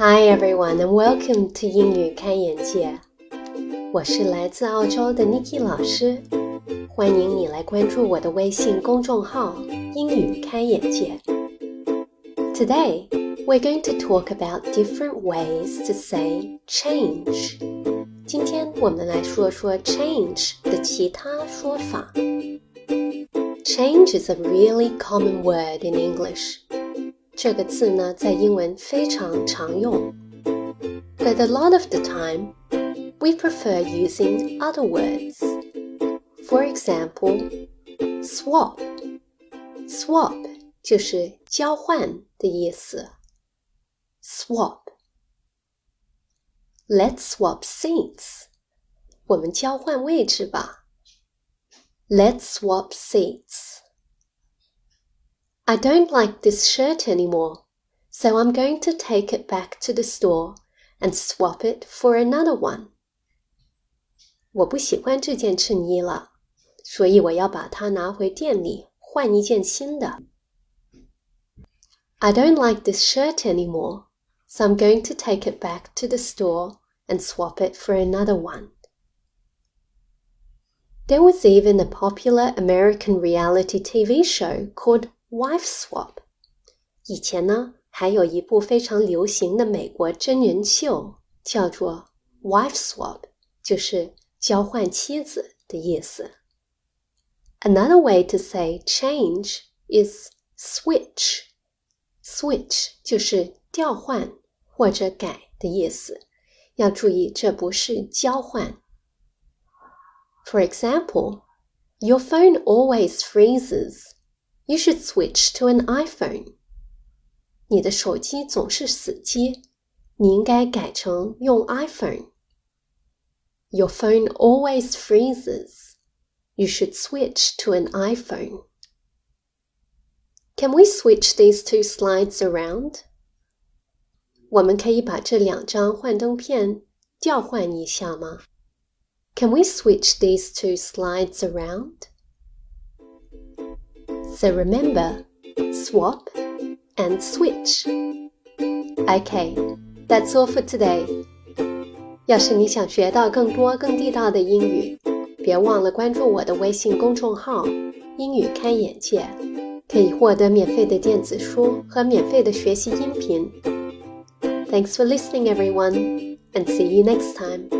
Hi everyone and welcome to 英语开眼界。我是来自澳洲的 Niki 老师，欢迎你来关注我的微信公众号“英语开眼界”。Today we're going to talk about different ways to say change. 今天我们来说说 change 的其他说法。Change is a really common word in English. 这个字呢，在英文非常常用。But a lot of the time, we prefer using other words. For example, swap. Swap 就是交换的意思。Swap. Let's swap seats. 我们交换位置吧。Let's swap seats. I don't like this shirt anymore, so I'm going to take it back to the store and swap it for another one. 我不喜欢这件衬衣了，所以我要把它拿回店里换一件新的。I don't like this shirt anymore, so I'm going to take it back to the store and swap it for another one. There was even a popular American reality TV show called Wife Swap，以前呢还有一部非常流行的美国真人秀，叫做 Wife Swap，就是交换妻子的意思。Another way to say change is switch. Switch 就是调换或者改的意思。要注意，这不是交换。For example, your phone always freezes. You should switch to an iPhone. 你的手机总是死机，你应该改成用 iPhone。Your phone always freezes. You should switch to an iPhone. Can we switch these two slides around? 我们可以把这两张幻灯片调换一下吗？Can we switch these two slides around? So remember, swap and switch. Okay, that's all for today. 要是你想学到更多更地道的英语，别忘了关注我的微信公众号“英语开眼界”，可以获得免费的电子书和免费的学习音频。Thanks for listening, everyone, and see you next time.